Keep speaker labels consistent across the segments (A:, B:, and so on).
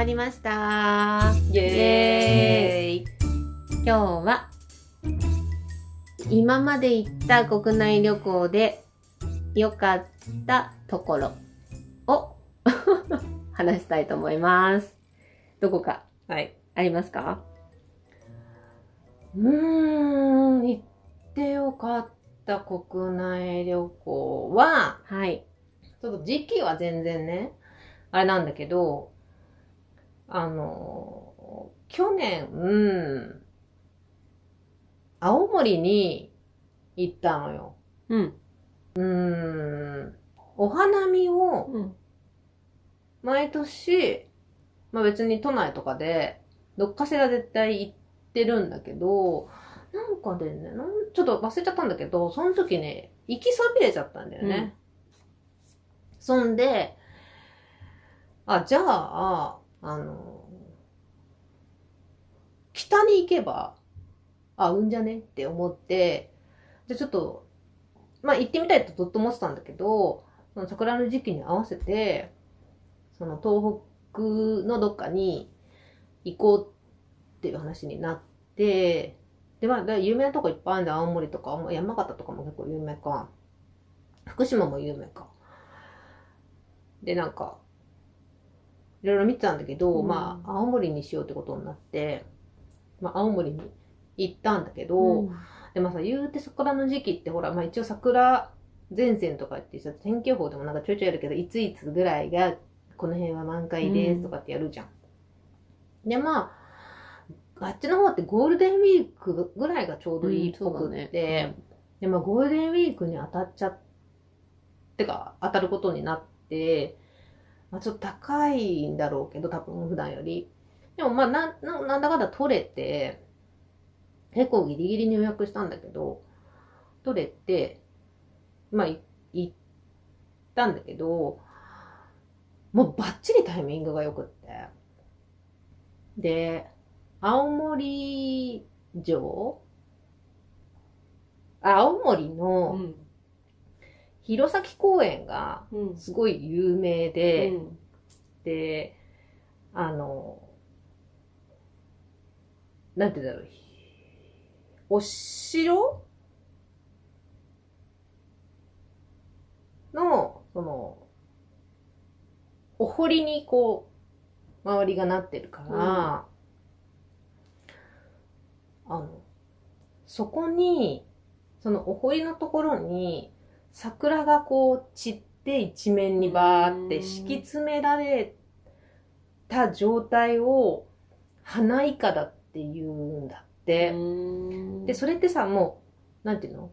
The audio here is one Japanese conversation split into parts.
A: まりました。
B: イエーイ。
A: 今日は今まで行った国内旅行で良かったところを 話したいと思います。どこか
B: はい。
A: ありますか？うーん行ってよかった国内旅行ははい。ちょっと時期は全然ねあれなんだけど、あの、去年、うん、青森に行ったのよ。
B: うん。
A: うーん、お花見を
B: うん。
A: 毎年、まあ別に都内とかで、どっかしら絶対行ってるんだけど、なんかでね、ちょっと忘れちゃったんだけど、その時ね、行きそびれちゃったんだよね。そんで、あ、じゃあ、あの、北に行けば、合うんじゃねって思って、じゃあちょっと、まあ行ってみたいとずっと思ってたんだけど、その桜の時期に合わせて、その東北のどっかに行こうっていう話になって、で、まあ、だ有名なとこいっぱいあるんで、青森とか、山形とかも結構有名か。福島も有名か。で、なんか、いろいろ見てたんだけど、
B: うん
A: まあ、青森にしようってことになって、まあ、青森に行ったんだけど、でもさ、言うて桜の時期ってほら、まあ一応桜前線とかってさ、天気予報でもなんかちょいちょいやるけど、いついつぐらいが、この辺は満開ですとかってやるじゃん。で、まあ、あっちの方ってゴールデンウィークぐらいがちょうどいいっぽくって、で、まあゴールデンウィークに当たっちゃってか、当たることになって、まあちょっと高いんだろうけど、多分普段より。でもまあな、ななんだかんだ取れて、結構ギリギリに予約したんだけど、取れて、まあ、い行ったんだけど、もうバッチリタイミングが良くって。で、青森城？あ青森
B: う
A: の
B: ん。
A: 弘前公園が
B: うん。
A: すごい有名で、
B: うん。
A: で、あの、なんて言うんだろう。お城？の、その、お堀にこう、周りがなってるから、あの、そこに、そのお堀のところに、桜がこう散って一面にバーって敷き詰められた状態を花いかだって言うんだって。で、それってさ、もう、なんていうの？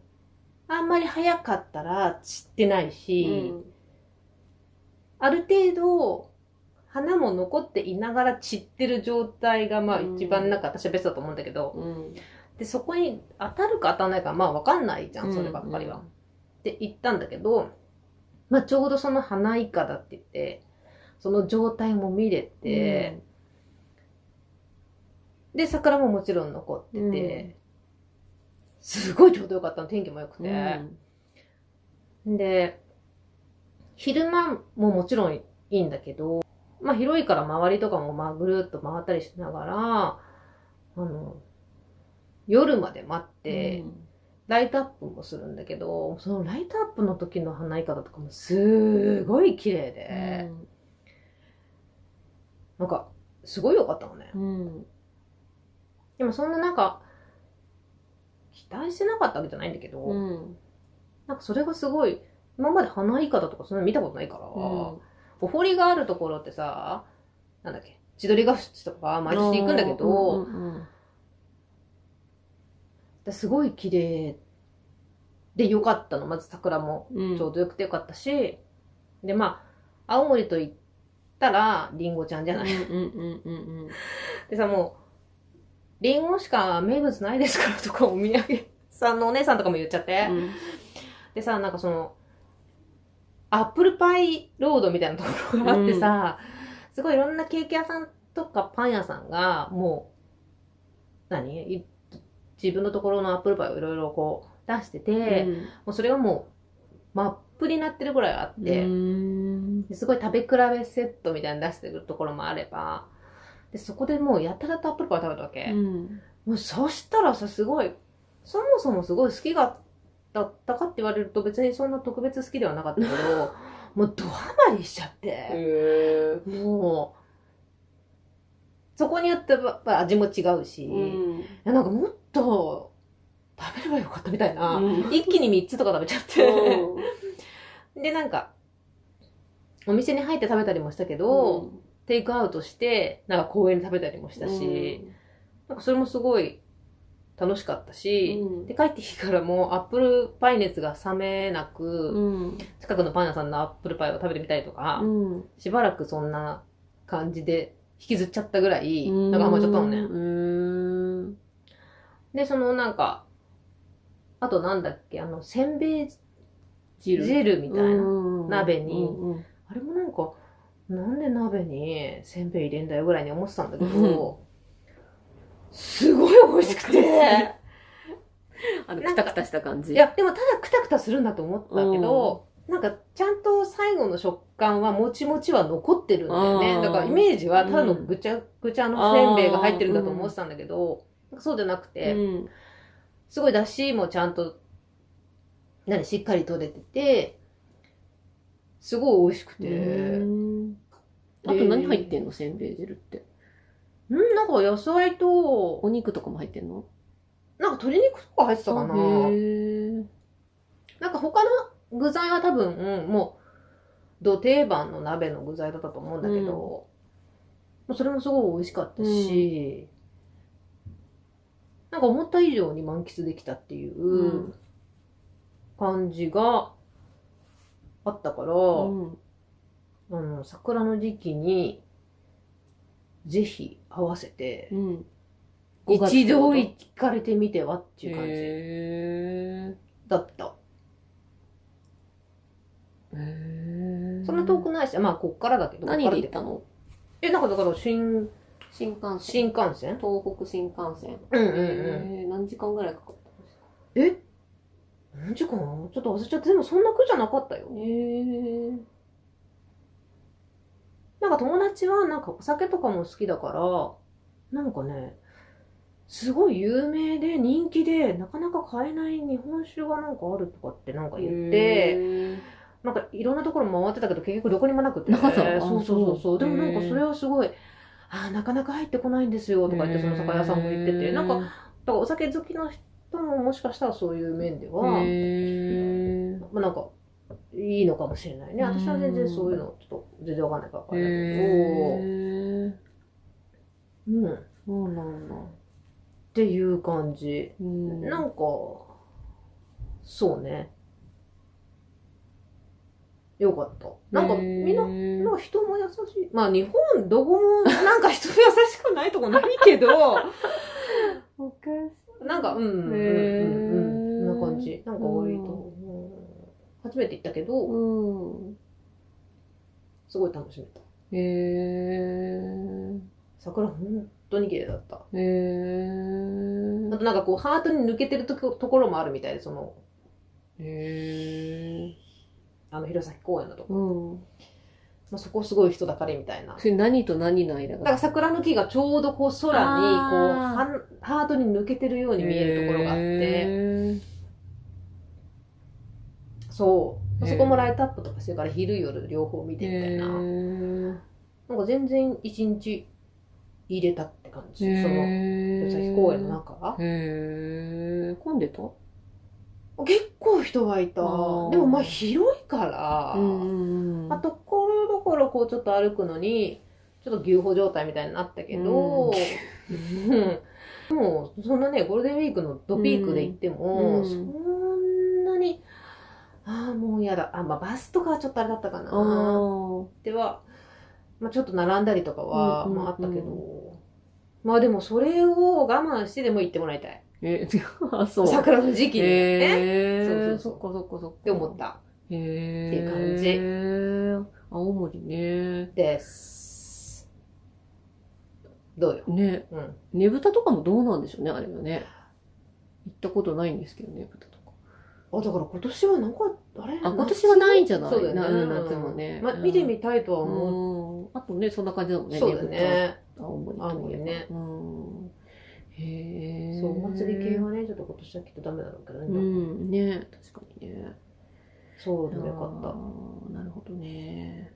A: あんまり早かったら散ってないし、ある程度、花も残っていながら散ってる状態が、まあ
B: うん。
A: 一番なんか私はベストだと思うんだけど、
B: うん。
A: で、そこに当たるか当たらないか、まあわかんないじゃん、そればっかりは。って言ったんだけど、まあちょうどその花いかだって言って、その状態も見れて、で、桜ももちろん残ってて、すごいちょうどよかったの、天気も良くて。で、昼間ももちろんいいんだけど、まあ広いから周りとかもまあぐるっと回ったりしながら、あの、夜まで待って、ライトアップもするんだけど、そのライトアップの時の花いかだとかもすごい綺麗で、なんか、すごい良かったのね。
B: うん。
A: でもそんななんか、期待してなかったわけじゃないんだけど、
B: うん。
A: なんかそれがすごい、今まで花いかだとかそんなの見たことないから、お堀があるところってさ、なんだっけ、千鳥ヶ淵とか毎年行くんだけど、すごい綺麗で良かったの。まず桜も
B: うん。
A: ちょうど良くて良かったし、で、まあ、青森と言ったら、りんごちゃんじゃない。
B: うんうんうんうん
A: でさ、もう、りんごしか名物ないですからとかお土産さんのお姉さんとかも言っちゃって。
B: うん。
A: でさ、なんかその、アップルパイロードみたいなところがあってさ、すごいいろんなケーキ屋さんとかパン屋さんが、もう、何？い自分のところのアップルパイをいろいろこう出してて、もうそれがもう、真っぷりになってるぐらいあって、すごい食べ比べセットみたいに出してるところもあれば、で、そこでもうやたらとアップルパイ食べたわけ。
B: うん。
A: もうそしたらさ、すごい、そもそもすごい好きがだったかって言われると別にそんな特別好きではなかったけど、もうドハマりしちゃって、
B: へえ。
A: もう、そこによって味も違うし、
B: うん。
A: やなんかもっと食べればよかったみたいな、
B: うん
A: 一気に3つとか食べちゃって、で、なんか、お店に入って食べたりもしたけど、テイクアウトして、なんか公園で食べたりもしたし、なんかそれもすごい楽しかったし、
B: うん
A: で、帰ってきてからもアップルパイ熱が冷めなく、
B: うん。
A: 近くのパン屋さんのアップルパイを食べてみたりとか、
B: うん。
A: しばらくそんな感じで引きずっちゃったぐらい、
B: うん。
A: なんかハマっちゃったのね。
B: うん。
A: で、そのなんか、あとなんだっけ、あの、せんべい
B: 汁。
A: 汁みたいな。
B: うん
A: 鍋になんで鍋にせんべい入れんだよぐらいに思ってたんだけど、すごい美味しくて。
B: あの、くたくたした感じ。
A: い、や、でもただくたくたするんだと思ったけど、なんかちゃんと最後の食感はもちもちは残ってるんだよね。だからイメージはただのぐちゃぐちゃのせんべいが入ってるんだと思ってたんだけど、そうじゃなくて、
B: うん。
A: すごい出汁もちゃんと、何、しっかり取れてて、すごい美味しくて、
B: うん。あと何入ってんの？せんべい汁って。
A: うん、なんか野菜と、
B: お肉とかも入ってんの？
A: なんか鶏肉とか入ってたかな。なんか他の具材は多分、うんもう、土定番の鍋の具材だったと思うんだけど、まあそれもすごい美味しかったし、なんか思った以上に満喫できたっていううん。感じがあったから、
B: うん
A: あの、桜の時期に、ぜひ合わせて、
B: うん。
A: 一度
B: い
A: 行かれてみてはっていう感じ
B: へ
A: だった。
B: ーへー
A: そんな遠くないし、まあ、こっからだけど。
B: 何
A: こっから
B: で行ったの？
A: え、なんかだから、新、
B: 新幹線。
A: 新幹線
B: 東北新幹線。
A: うんうんうん。
B: へー何時間ぐらいかかったんですか
A: え？何時間ちょっと忘れちゃって、でもそんな苦じゃなかったよ。
B: へー。
A: なんか友達はなんかお酒とかも好きだから、なんかね、すごい有名で人気で、なかなか買えない日本酒がなんかあるとかってなんか言って、
B: へ
A: なんかいろんなところ回ってたけど結局どこにもなくて。
B: なかったあ
A: そうそうそう
B: そ
A: そうう。でもなんかそれはすごい、あーなかなか入ってこないんですよとか言ってその酒屋さんも言ってて、なんか、だからお酒好きの人ももしかしたらそういう面では、まあなんか、いいのかもしれないね。私は全然そういうのちょっと全然わかんないからわかんないけど、うん。っ
B: そうなんだ。
A: ていう感じ。
B: うん
A: なんか、そうね。よかった。なんかみんな、
B: へー
A: なんか人も優しい。まあ日本どこもなんか人優しくないとこないけど、なんか、うん、うん、うん、うん、こんな感じ。なんか割と、うん初めて行ったけど、
B: うん。
A: すごい楽しめた。
B: へー
A: 桜本当に綺麗だった。
B: へー
A: あとなんかこう、ハートに抜けてるところもあるみたいで、その、
B: へ
A: あの、弘前公園のとこ。
B: ーうん。
A: まあ、そこすごい人だかりみたいな。
B: それ何と何の間
A: だから
B: が
A: 桜の木がちょうどこう空に、こう、ハートに抜けてるように見えるところがあって、
B: へ
A: そう。そこもライトアップとかしてから昼夜両方見
B: ー
A: てみたいな。なんか全然一日入れたって感じ。その、
B: へー
A: 弘前公園の中。
B: へー混んでた？
A: 結構人がいた。でもまあ広いから、あ、ところどころこうちょっと歩くのに、ちょっと牛歩状態みたいになったけど、うん もうそんなね、ゴールデンウィークのドピークで行っても、
B: うん
A: そんなに、ああ、もう嫌だ。あ、まあバスとかはちょっとあれだったかな。では、まあちょっと並んだりとかは、まああったけど、まあでもそれを我慢してでも行ってもらいたい。
B: え、あ、そう。
A: 桜の時期にね。
B: へー
A: そうそう
B: そっかそっかそっか。
A: って思った。
B: へー。
A: っていう感じ
B: 青森ね。
A: です。どうよ？
B: ね。
A: うん。
B: ねぶたとかもどうなんでしょうね、あれはね。行ったことないんですけど、ねぶたとか。
A: あ、だから今年はなんか、あれ？
B: あ、今年はないんじゃない？
A: そうだよね。
B: 夏もね。
A: まあ、見てみたいとは思
B: うん。あとね、そんな感じだもんね。
A: う。そうだね。
B: 青森
A: 青森ね
B: うん。へえ。
A: そう、お祭り系はね、ちょっと今年はきっとダメだろうけどね。
B: うん、ね、確かにね。
A: そうでもよかっ
B: あーなるほどね。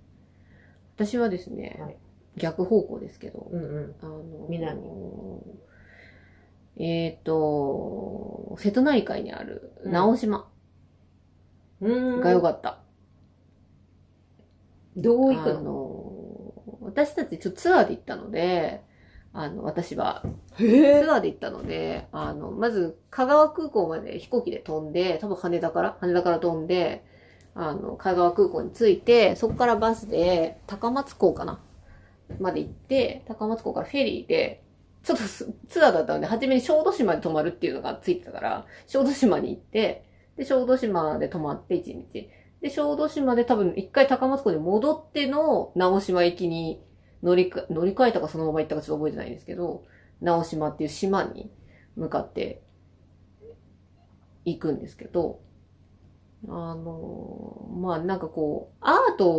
B: 私はですね、
A: はい
B: 逆方向ですけど、
A: た。うんうん。
B: あの
A: 南
B: えっ、と、瀬戸内海にある直島
A: うん
B: が良かった。あ
A: どう行くの？
B: の、私たちちょっとツアーで行ったので、あの、私は、
A: へ
B: ツアーで行ったので、あの、まず、香川空港まで飛行機で飛んで、多分羽田から、羽田から飛んで、あの、香川空港に着いて、そこからバスで、高松港かなまで行って、高松港からフェリーで、ちょっとツアーだったので、初めに小豆島に泊まるっていうのがついてたから、小豆島に行って、で、小豆島で泊まって1日。で、小豆島で多分一回高松港に戻っての直島行きに乗り、乗り換えたかそのまま行ったかちょっと覚えてないんですけど、直島っていう島に向かって行くんですけど、あの、まあなんかこう、アート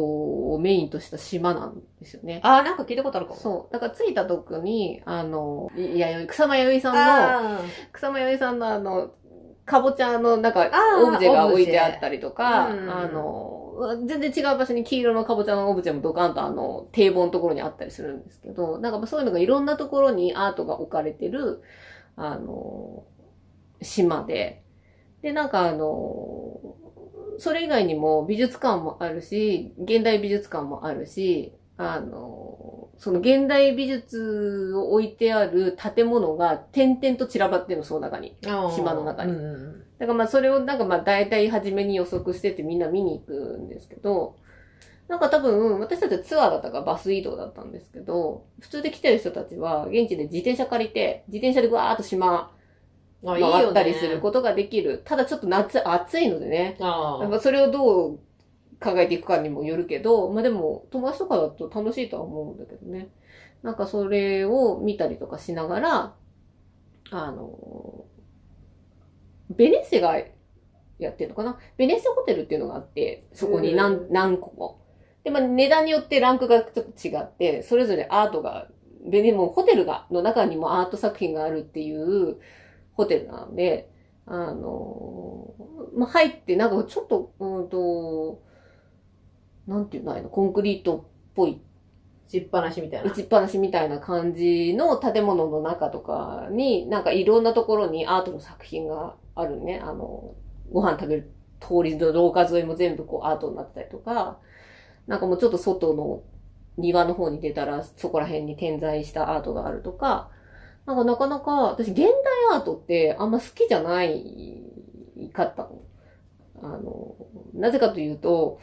B: をメインとした島なんですよね。
A: あー、なんか聞いたことあるかも。
B: そう。だから着いた時に、あの、いや、草間彌生さんの、
A: あ
B: 草間彌生さんのあの、かぼちゃのなんかオブジェが置いてあったりとか、
A: オブジェ
B: あの、全然違う場所に黄色のかぼちゃのオブジェもドカンとあの、堤防のところにあったりするんですけど、なんかそういうのがいろんなところにアートが置かれてる、あの、島で、で、なんかあの、それ以外にも美術館もあるし、現代美術館もあるし、あの、その現代美術を置いてある建物が点々と散らばってるの、その中に。島の中に。だからまあそれをなんかまあ大体初めに予測しててみんな見に行くんですけど、なんか多分私たちはツアーだったからバス移動だったんですけど、普通で来てる人たちは現地で自転車借りて、自転車でぐわーっと島回ったりすることができる。ただちょっと夏暑いのでね、やっぱそれをどう考えていくかにもよるけど、まあでも友達とかだと楽しいとは思うんだけどね。なんかそれを見たりとかしながら、あの、ベネッセがやってるのかな？ベネッセホテルっていうのがあって、そこに何,、何個も。で、まあ値段によってランクがちょっと違って、それぞれアートが、ベネもホテルが、の中にもアート作品があるっていうホテルなので、あの、まあ、入って、なんかちょっと、うんと、なんていうのあの、コンクリートっぽい、
A: 打ちっぱなしみたいな。
B: 打ちっぱなしみたいな感じの建物の中とかに、なんかいろんなところにアートの作品があるね。あの、ご飯食べる通りの廊下沿いも全部こうアートになってたりとか、なんかもうちょっと外の庭の方に出たらそこら辺に点在したアートがあるとか、なんかなかなか私現代アートってあんま好きじゃないかったの。あの、なぜかというと、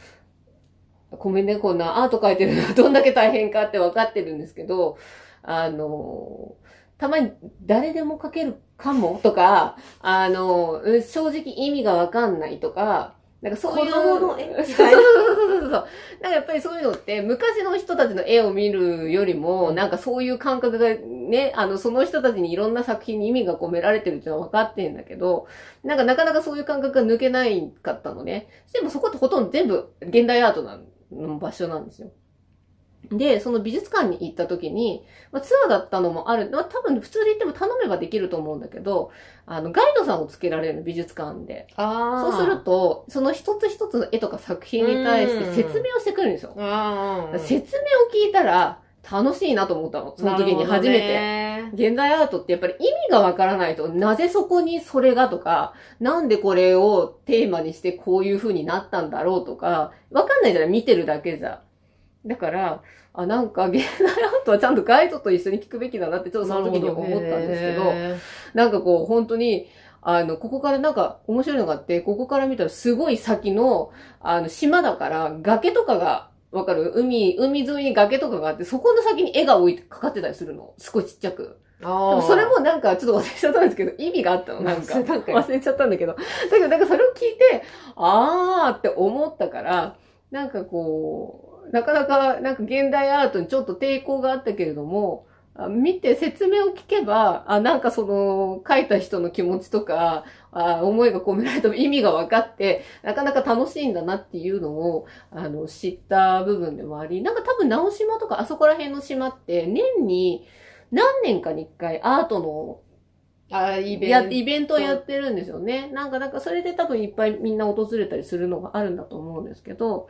B: ごめんね、こんなアート描いてるのはどんだけ大変かって分かってるんですけど、あの、たまに誰でも描けるかもとか、あの、正直意味がわかんないとか、なんかそういう。
A: 子供の絵
B: そうそうそうそうそう。なんかやっぱりそういうのって、昔の人たちの絵を見るよりも、なんかそういう感覚がね、あの、その人たちにいろんな作品に意味が込められてるっていうのは分かってんだけど、なんかなかなかそういう感覚が抜けないかったのね。でもそこってほとんど全部現代アートなの場所なんですよ。で、その美術館に行った時に、まあ、ツアーだったのもある。まあ、多分普通で行っても頼めばできると思うんだけど、あの、ガイドさんをつけられるの美術館で。
A: あ
B: そうすると、その一つ一つの絵とか作品に対して説明をしてくるんですよ。説明を聞いたら楽しいなと思ったの。その時に初めて。
A: て。
B: 現代アートってやっぱり意味がわからないと、なぜそこにそれがとか、なんでこれをテーマにしてこういう風になったんだろうとか、わかんないじゃない見てるだけじゃ。だから、あ、なんか現代アートはちゃんとガイドと一緒に聞くべきだなってちょっとその時に思ったんですけど、
A: へ
B: なんかこう本当に、あの、ここからなんか面白いのがあって、ここから見たらすごい先の、あの、島だから崖とかが、わかる？海、海沿いに崖とかがあって、そこの先に絵が置いて、かかってたりするの？すごいちっちゃく。それもなんかちょっと忘れちゃったんですけど、意味があったの、なんか。忘れちゃったんだけど。だけどなんかそれを聞いて、あーって思ったから、なんかこう、なかなか、なんか現代アートにちょっと抵抗があったけれども、あ見て説明を聞けば、あ、なんかその、書いた人の気持ちとか、あ思いが込められた意味が分かって、なかなか楽しいんだなっていうのを、あの、知った部分でもあり、なんか多分直島とかあそこら辺の島って、年に何年かに一回アートの
A: あ、イベント。
B: やイベントをやってるんですよね。なんか、なんかそれで多分いっぱいみんな訪れたりするのがあるんだと思うんですけど、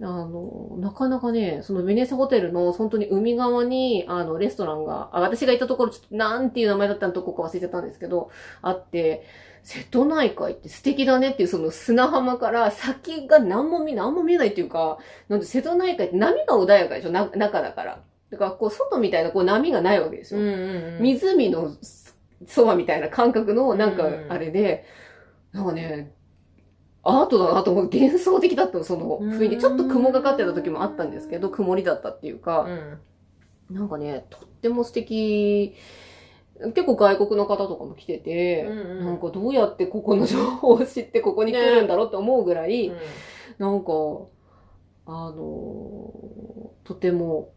B: あの、なかなかね、そのベネサホテルの本当に海側に、あの、レストランが、あ私がいたところ、ちょっとなんていう名前だったのとこか忘れちゃったんですけど、あって、瀬戸内海って素敵だねっていうその砂浜から先が何も見何も見えないっていうか、なんで瀬戸内海って波が穏やかでしょ？な中だから。だからこう外みたいなこう波がないわけですよ。
A: うんうんうん。
B: 湖のそばみたいな感覚のなんか
A: うん
B: あれで、なんかね、アートだなと思う。幻想的だったの、その雰囲気。
A: うん
B: ちょっと雲がかってた時もあったんですけど、曇りだったっていうか、
A: うん。
B: なんかね、とっても素敵。結構外国の方とかも来てて、
A: うんうん
B: なんかどうやってここの情報を知ってここに来るんだろうって思うぐらい、なんか、あの、とても、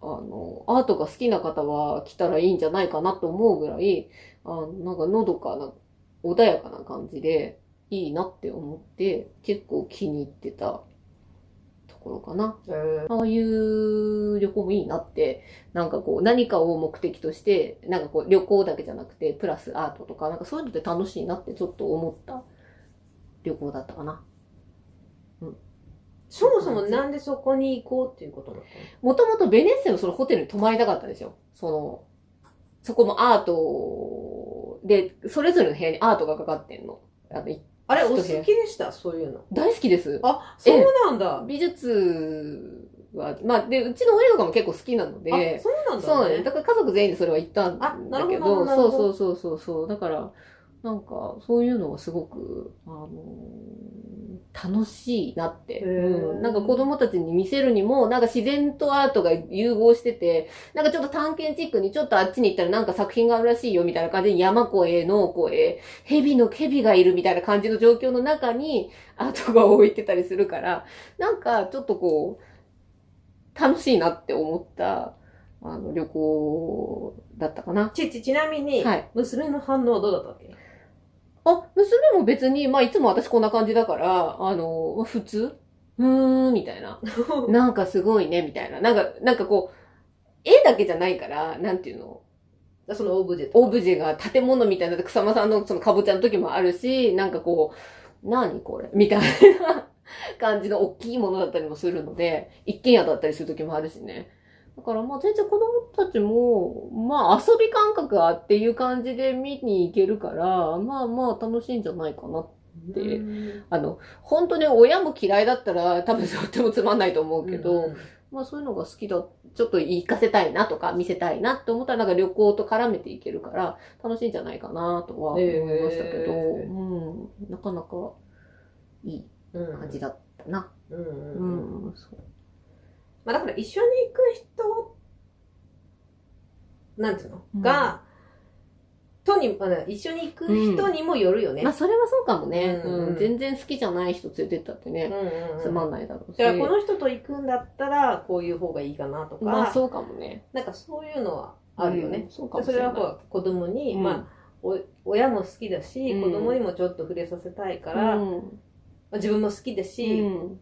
B: あの、アートが好きな方は来たらいいんじゃないかなと思うぐらい、あのなんかのどかな、穏やかな感じで、いいなって思って、結構気に入ってたところかな。ああいう旅行もいいなって、なんかこう何かを目的として、なんかこう旅行だけじゃなくて、プラスアートとか、なんかそういうのって楽しいなってちょっと思った旅行だったかな。
A: そもそもなんでそこに行こうっていうことなの？
B: もともとベネッセのそのホテルに泊まりたかったんですよ。その、そこもアートで、それぞれの部屋にアートがかかってんの。あのい
A: あれ、お好きでした？そういうの。
B: 大好きです。
A: あ、そうなんだ。
B: 美術は、まあ、で、うちの親とかも結構好きなので、
A: あ、そうなんだ、ね。
B: そうなんです。だから家族全員でそれは行ったんだけど、
A: ほどなるほど
B: そうそうそうそうそう。だから、なんか、そういうのはすごく、あの楽しいなって。うん。なんか子供たちに見せるにも、なんか自然とアートが融合してて、なんかちょっと探検チックにちょっとあっちに行ったらなんか作品があるらしいよみたいな感じで山越え、農越え、蛇の、蛇がいるみたいな感じの状況の中にアートが置いてたりするから、なんかちょっとこう、楽しいなって思った、あの、旅行だったかな。
A: ち、ち、ちなみに、
B: はい
A: 娘の反応はどうだったっけ？
B: あ、娘も別に、まあいつも私こんな感じだから、あの、まあ普通？うーん、みたいな。なんかすごいね、みたいな。なんか、なんかこう、絵だけじゃないから、なんていうの？
A: そのオブジェ。
B: オブジェが建物みたいな、草間さんのそのかぼちゃの時もあるし、なんかこう、何これ？みたいな感じの大きいものだったりもするので、一軒家だったりする時もあるしね。だからまあ全然子供たちも、まあ遊び感覚あっていう感じで見に行けるから、まあまあ楽しいんじゃないかな。で
A: うん。
B: あの、本当に親も嫌いだったら多分とってもつまんないと思うけど、
A: うん。
B: まあそういうのが好きだ、ちょっと行かせたいなとか見せたいなって思ったらなんか旅行と絡めていけるから楽しいんじゃないかなとは思いましたけど、
A: へー
B: うん、なかなかいい
A: うん。
B: 感じだったな。
A: うん
B: う
A: うん。うん
B: ん、そう
A: まあだから一緒に行く人、なんていうの、
B: うん。
A: が、とに、あの一緒に行く人にもよるよね。
B: まあそれはそうかもね、
A: うん。
B: うん。全然好きじゃない人連れてったってね、
A: うんうん
B: つま
A: うん
B: んないだろうし。
A: だからこの人と行くんだったら、こういう方がいいかなとか、
B: まあそうかもね。
A: なんかそういうのはあるよね。
B: うん。そうかもしれない。
A: それはこう子供に、
B: うん。
A: まあ、お親も好きだし、
B: うん。
A: 子供にもちょっと触れさせたいから、ま
B: うん。
A: あ自分も好きだし、
B: うん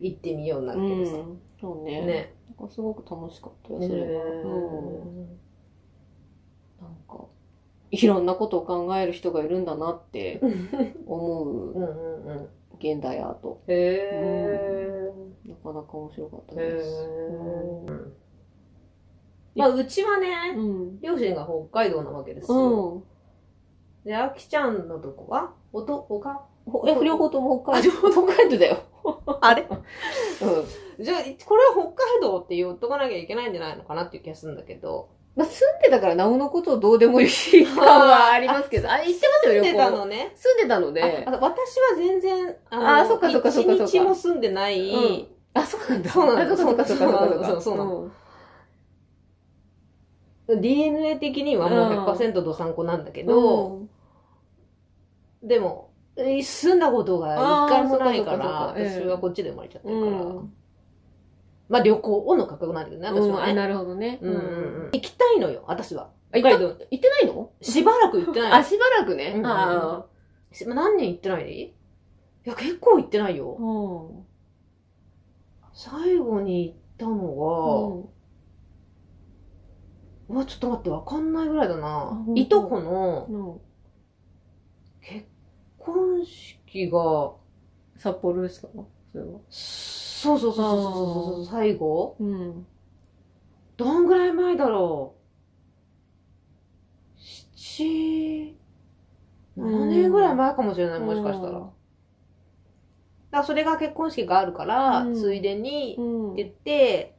A: 行ってみようなる
B: う
A: けどさ。
B: ん、そうね。
A: ね。
B: なんかすごく楽しかったよ、
A: ね
B: それは。うんなんか、いろんなことを考える人がいるんだなって 思う
A: うんうんうん。
B: 現代アート。
A: へ
B: なかなか面白かった
A: ー。
B: です。
A: まあ、うちはね、
B: うん。
A: 両親が北海道なわけです
B: う
A: よ。
B: ん。
A: で、あきちゃんのとこはおと、おか
B: ほえ、両方とも北海道。
A: あ両
B: 北海道だよ。
A: あれ？
B: うん。
A: じゃあ、これは北海道って言っとかなきゃいけないんじゃないのかなっていう気がするんだけど。
B: まあ、住んでたからなおのことどうでもいい感はありますけど、あ、行ってますよ、旅
A: 住んでた
B: 行。
A: のね。
B: 住んでたので
A: 私は全然、あ
B: あそっかそっかそっかそっか
A: 一日も住んでない、
B: うんあ、そうなんだ。
A: そうなんだ
B: あそうかそうかそうかそうか。
A: そうそうな
B: の。
A: DNA 的にはもう100%どさんこなんだけど、でも、え住んだことが一回もないから、私はこっちで生まれちゃってるから。
B: うん
A: まあ旅行の価格なんだけどね、私はね。
B: なるほどね。
A: うん。行きたいのよ、私は。北海道。
B: 行ってないの？
A: しばらく行ってない
B: あ、
A: の
B: しばらくね。
A: うん
B: あ
A: しまあ何年行ってないでいい？や、結構行ってない
B: あ。
A: よ。
B: うん。
A: 最後に行ったのが、うわ、ちょっと待って、わかんないぐらいだないとこの婚式が、
B: 札幌ですか？それは。
A: そうそうそうそうそうそう、最後？
B: うん。
A: どんぐらい前だろう？七、7年ぐらい前かもしれない、もしかしたら。だからそれが結婚式があるから、
B: うん
A: ついでに
B: うん。
A: って言って、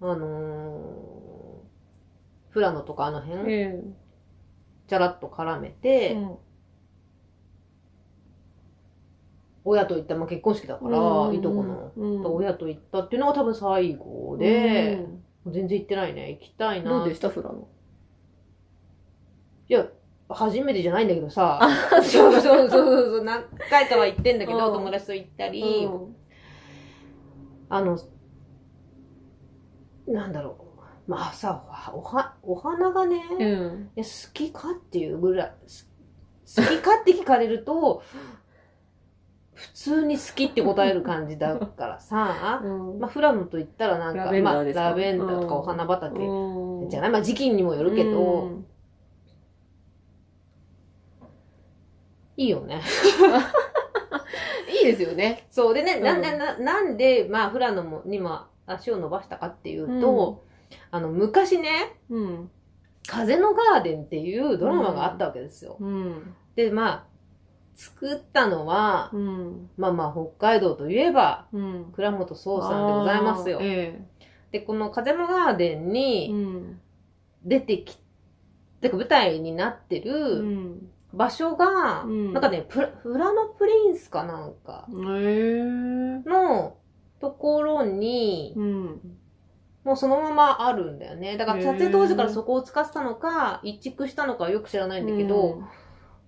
A: あのー、富良野とかあの辺、
B: え
A: ちゃらっと絡め
B: え
A: て、
B: うん
A: 親と行った、まあ、結婚式だから、
B: うん
A: いとこの、
B: うん
A: 親と行ったっていうのが多分最後で、全然行ってないね。行きたいな。
B: どうでしたフラノ。
A: いや、初めてじゃないんだけどさ、そうそうそうそう、何回かは行ってんだけど、
B: うん
A: 友達と行ったり、
B: うん
A: あの、なんだろう。まあさ、おは、お花がね、い
B: うん。
A: や好きかっていうぐらい、す好きかって聞かれると、普通に好きって答える感じだからさ、
B: うん
A: まあ、フラノと言ったらなんか、
B: ラベン
A: まあ、ラベンダーとか
B: うん
A: お花畑
B: うん
A: じゃないまあ、時期にもよるけど、
B: うん
A: いいよね。
B: いいですよね。
A: そう。でね、
B: うん
A: なんで、ななんで、まあ、フラノもにも足を伸ばしたかっていうと、あの、昔ね、
B: うん。
A: 風のガーデンっていうドラマがあったわけですよ。
B: うん。
A: で、まあ、作ったのは、
B: うん。
A: まあまあ、北海道といえば、
B: うん。
A: 倉本壮さんでございますよ。
B: え
A: で、この風のガーデンに
B: ん。
A: 出てき、てか舞台になって
B: う
A: る
B: ん。
A: 場所が、
B: うん
A: なんかね、プラ、フラノプリンスかなんか。のところに、
B: うん。
A: もうそのままあるんだよね。だから撮影当時からそこを使ってたのか、一築したのかはよく知らないんだけど、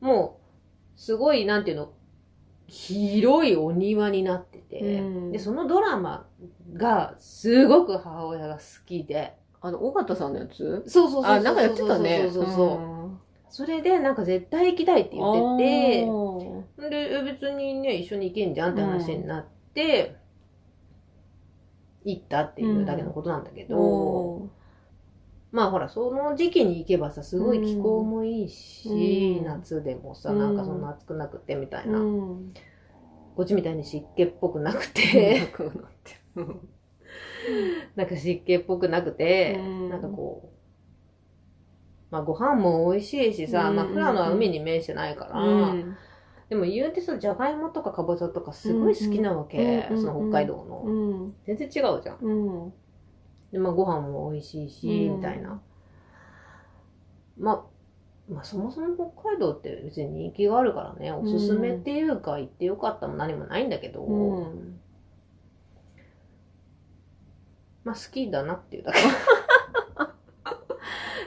A: もう、すごい、なんていうの、広いお庭になってて、
B: うん。
A: で、そのドラマが、すごく母親が好きで、
B: あの、尾形さんのやつ？
A: そうそうそうそう。
B: あ、なんかやってたね。
A: そうそうそう。それで、なんか絶対行きたいって言ってて、で、別にね、一緒に行けんじゃんって話になって、行ったっていうだけのことなんだけど、
B: お
A: まあほら、その時期に行けばさ、すごい気候もいいし、
B: うん。
A: 夏でもさ、
B: うん。
A: なんかそんな暑くなくてみたいな、
B: うん。
A: こっちみたいに湿気っぽくなく
B: で
A: て、、なんか湿気っぽくなくて、
B: うん。
A: なんかこう、まあご飯も美味しいしさ、
B: うん。
A: まあ富良野は海に面してないから、
B: うん。
A: でも言うてさ、じゃがいもとかかぼちゃとかすごい好きなわけ、その北海道の。
B: うん。
A: 全然違うじゃん。
B: うん。
A: で、まあご飯も美味しいし、
B: うん
A: みたいな。まあ、まあそもそも北海道って別に人気があるからね、おすすめっていうか行ってよかったも何もないんだけど、
B: うん。
A: まあ好きだなっていうだけ。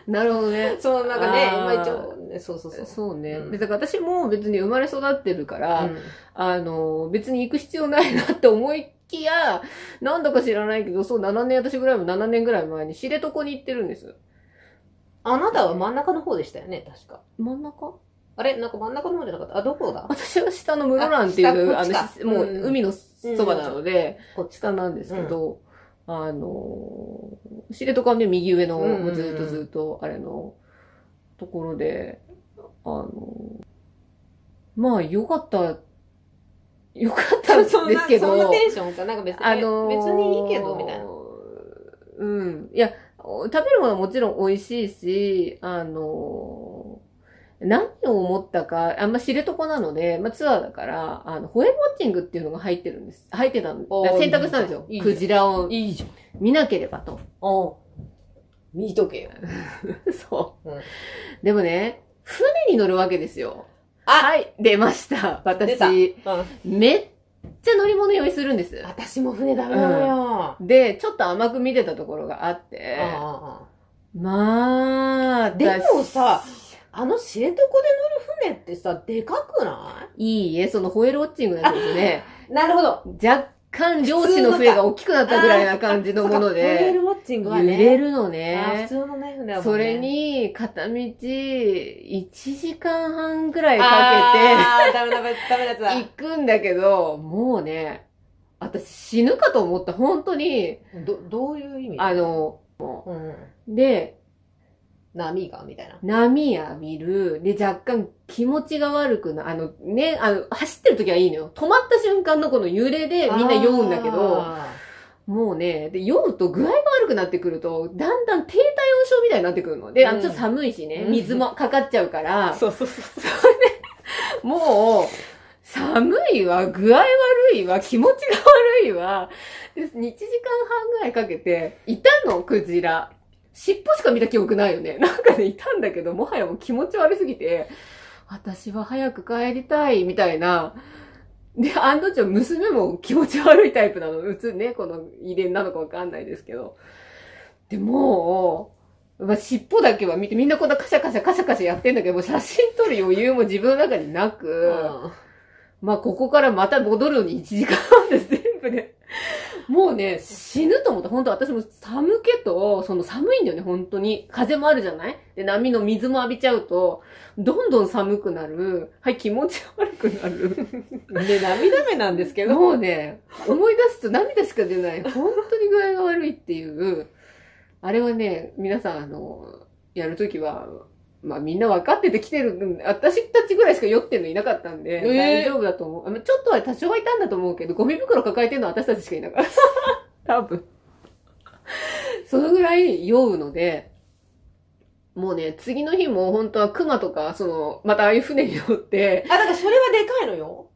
B: なるほどね。
A: そう、なんかね、まあ一応、ね、そうそうそう。
B: そうね。
A: うん
B: でだから私も別に生まれ育ってるから、
A: うん
B: あの、別に行く必要ないなって思いきや、なんだか知らないけど、そう7年、私ぐらいも7年ぐらい前に知床に行ってるんです。
A: あなたは真ん中の方でしたよね、確か。
B: 真ん中？
A: あれ？なんか真ん中の方じゃなかった？あ、どこだ？
B: 私は下の室蘭っていう、あの、もう
A: うん
B: 海のそばなので、
A: こっち
B: 下なんですけど、あの、知床はね、右上の、
A: うんうんうん。
B: ずっとずっと、あれの、ところで、あの、まあ、よかった、よかったんですけど、
A: そんなテンションさ、なんか別に、
B: あのー
A: 別にいいけど、みたいな。
B: うん。いや、食べるものはもちろん美味しいし、あのー何を思ったか、あんま知床なので、まあ、ツアーだから、あの、ホエールウォッチングっていうのが入ってるんです。入ってたん選択したんですよ。
A: いい
B: クジラを
A: いいじゃん。
B: 見なければと。
A: お見とけよ。
B: そう。
A: うん
B: でもね、船に乗るわけですよ。
A: あ
B: はい、出ました。私、
A: うん。
B: めっちゃ乗り物用意するんです。
A: 私も船ダメなのよ。
B: で、ちょっと甘く見てたところがあって、まあ、
A: でもさ
B: 私
A: あの知床で乗る船ってさ、でかくない？
B: いいえ、そのホエールウォッチングのやつですね、
A: なるほど。
B: 若干漁師の笛が大きくなったぐらいな感じのもの
A: ホエー
B: で、
A: ルウォッチングは
B: 揺
A: ね。
B: れるの
A: あー普
B: ね。
A: 通のね、船はもうね
B: それ、に、片道1時間半ぐらいか
A: あー、ダメダメ、ダメだ
B: けて行くんだけど、もうね、私死ぬかと思った、本当に。
A: ど、どういう意味？
B: あ、の、
A: うん。
B: で、
A: 波がみたいな。
B: 波浴びる。で、若干気持ちが悪くな、あのね、あの、走ってる時はいいのよ。止まった瞬間のこの揺れでみんな酔うんだけど、
A: あ
B: もうね、で、酔うと具合が悪くなってくると、だんだん低体温症みたいになってくるの。で、あちょっと寒いしね、
A: うん
B: 水もかかっちゃうか
A: ー
B: ら、
A: そうそうそう。
B: もう、寒いわ、具合悪いわ、気持ちが悪いわ。で、2時間半ぐらいかけて、いたの、クジラ。尻尾しか見た記憶ないよね。なんかね、いたんだけど、もはやもう気持ち悪すぎて、私は早く帰りたい、みたいな。で、案の定、娘も気持ち悪いタイプなの。うつね、この遺伝なのかわかんないですけど。で、もう、まあ、尻尾だけは見て、みんなこんなカシャカシャカシャカシャやってんだけど、もう写真撮る余裕も自分の中になく、まあ、ここからまた戻るのに1時間半です、全部で。もうね、死ぬと思った。本当私も寒気と、その寒いんだよね、本当に。風もあるじゃない？で、波の水も浴びちゃうと、どんどん寒くなる。はい、気持ち悪くなる。
A: で、涙目なんですけど。
B: もうね、思い出すと涙しか出ない。本当に具合が悪いっていう。あれはね、皆さん、あの、やるときは、まあみんな分かってて来てる、私たちぐらいしか酔ってるのいなかったんで、
A: えー
B: 大丈夫だと思う。ちょっとは多少はいたんだと思うけど、ゴミ袋抱えてるのは私たちしかいなかった。多分。そのぐらい酔うので、もうね、次の日も本当は熊とか、その、またああいう船に乗って、
A: あ、だからそれはでかいのよ。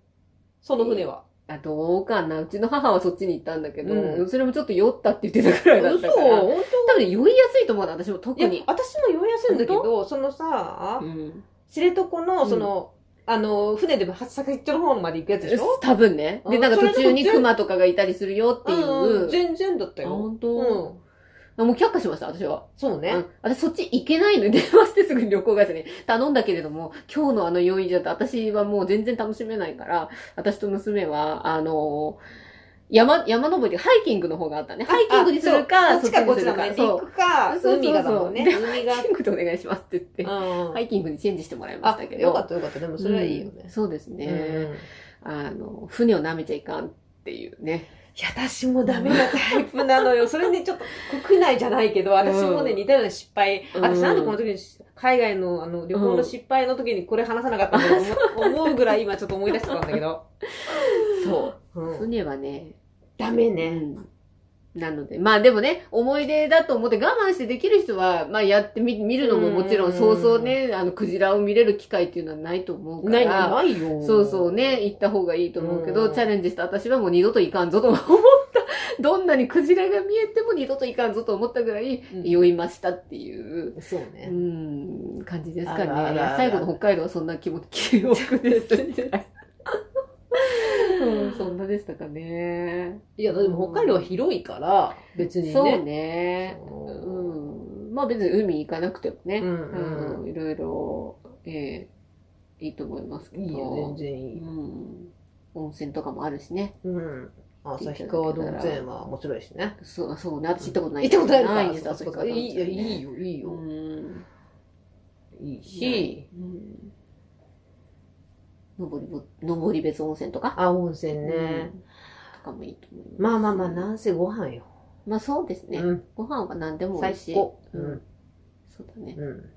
A: その船は。
B: あ、どうかな？うちの母はそっちに行ったんだけど、
A: うん
B: それもちょっと酔ったって言ってたくらいだったから。
A: 本
B: 多分ね酔いやすいと思うな、私も
A: 当いや
B: 特に、。
A: 私も酔いやすいんだけど、そのさ
B: う、ん。
A: 知床の、その、あの、船で先っちょの方まで行くやつでしょ？
B: 多分ね。で、
A: うん
B: なんか途中に熊とかがいたりするよっていう。
A: ん全然だった
B: あ
A: よ。
B: 本当、
A: うん。
B: もう却下しました、私は。
A: そうね。
B: うん私そっち行けないのに電話してすぐに旅行会社に頼んだけれども、今日のあの酔いじゃと私はもう全然楽しめないから、私と娘は、あの山、山登り、ハイキングの方があったね。ハイキングにするか、
A: あそっちかこっちだもんね。
B: そっちにするか。そう。
A: 陸か、
B: そうそうそう
A: 海がだもんね。海が
B: ハイ。キングでお願いしますって言って、
A: うん
B: ハイキングにチェンジしてもらいまし
A: あ
B: たけ、ど。
A: よかったよかった。でもそれはいいよね
B: うん。そうですね。
A: うん
B: あの、船を舐めちゃいかんっていうね。
A: いや、私もダメなタイプなのよ。それね、ちょっと国内じゃないけど、私もね、
B: うん
A: 似たような失敗。
B: うん
A: 私なんでこの時に海外のあの旅行の失敗の時にこれ話さなかったんだろうと思 思うぐらい今ちょっと思い出してたんだけど。
B: そう。
A: うん。
B: 船はね、う
A: ダメね。
B: ん。なので、まあでもね、思い出だと思って我慢してできる人は、まあやってみ、見るのももちろん、
A: うん
B: そうそうね、あの、クジラを見れる機会っていうのはないと思うから。
A: ない、ないよ。
B: そうそうね、行った方がいいと思うけど、
A: うん
B: チャレンジした私はもう二度といかんぞと思った。どんなにクジラが見えても二度といかんぞと思ったぐらい、
A: うん
B: 酔いましたっていう、
A: そう
B: う
A: ね。
B: ん、感じですかね。最後の北海道はそんな気持ち、記憶です。なでしたかね。
A: いや、でも北海道は広いから、別にね。
B: そうね。
A: そう
B: うん。まあ別に海行かなくてもね。
A: うん
B: いろいろ、ええいいと思いますけど。
A: いいよ、全然いい。
B: うん。温泉とかもあるしね。
A: うん。旭川動物園は面白いしね。
B: そう、そうね。私行ったことない。
A: 行ったことない
B: です、
A: か
B: 旭川動物園
A: いいよ、いいよ、いいよ。
B: うん。
A: いいし、
B: うん。登りぼ、登り別温泉とか？
A: あ、温泉ね。
B: うんとかもいいと思います。
A: まあまあまあ、なんせご飯よ。
B: まあそうですね。
A: うん。
B: ご飯は何でも美
A: 最
B: 味しい。
A: 高。う
B: うん
A: ん。
B: そうだね。
A: うん。
B: うん。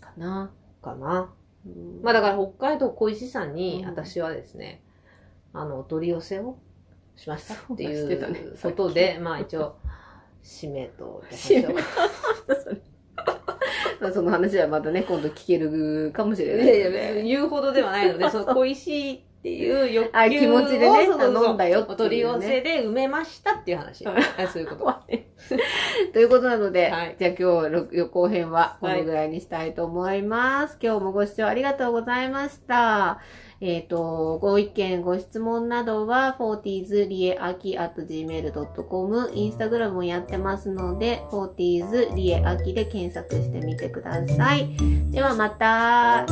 B: かな。
A: かな。
B: うん
A: まあだから北海道小石山に
B: うん
A: 私はですね、あの、お取り寄せをしましたってい
B: そう
A: ことで、まあ一応、締めと
B: 締め
A: ま
B: あその話はまたね、今度聞けるかもし
A: う。
B: れないいので。
A: やいや、言うほどではないので、その小石っていう欲求を
B: あ、気持ちでね、
A: そうそうそう
B: 頼んだよね。
A: お取り寄せで埋めましたっていう話。
B: はい
A: はいそういうこと。
B: ということなので、
A: はい
B: じゃあ今日予行編はこのぐらいにしたいと思います。今日もご視聴ありがとうございました。えっ、と、ご意見、ご質問などは、40s リエアキ at gmail.com、インスタグラムもやってますので、40s リエアキで検索してみてください。ではまた。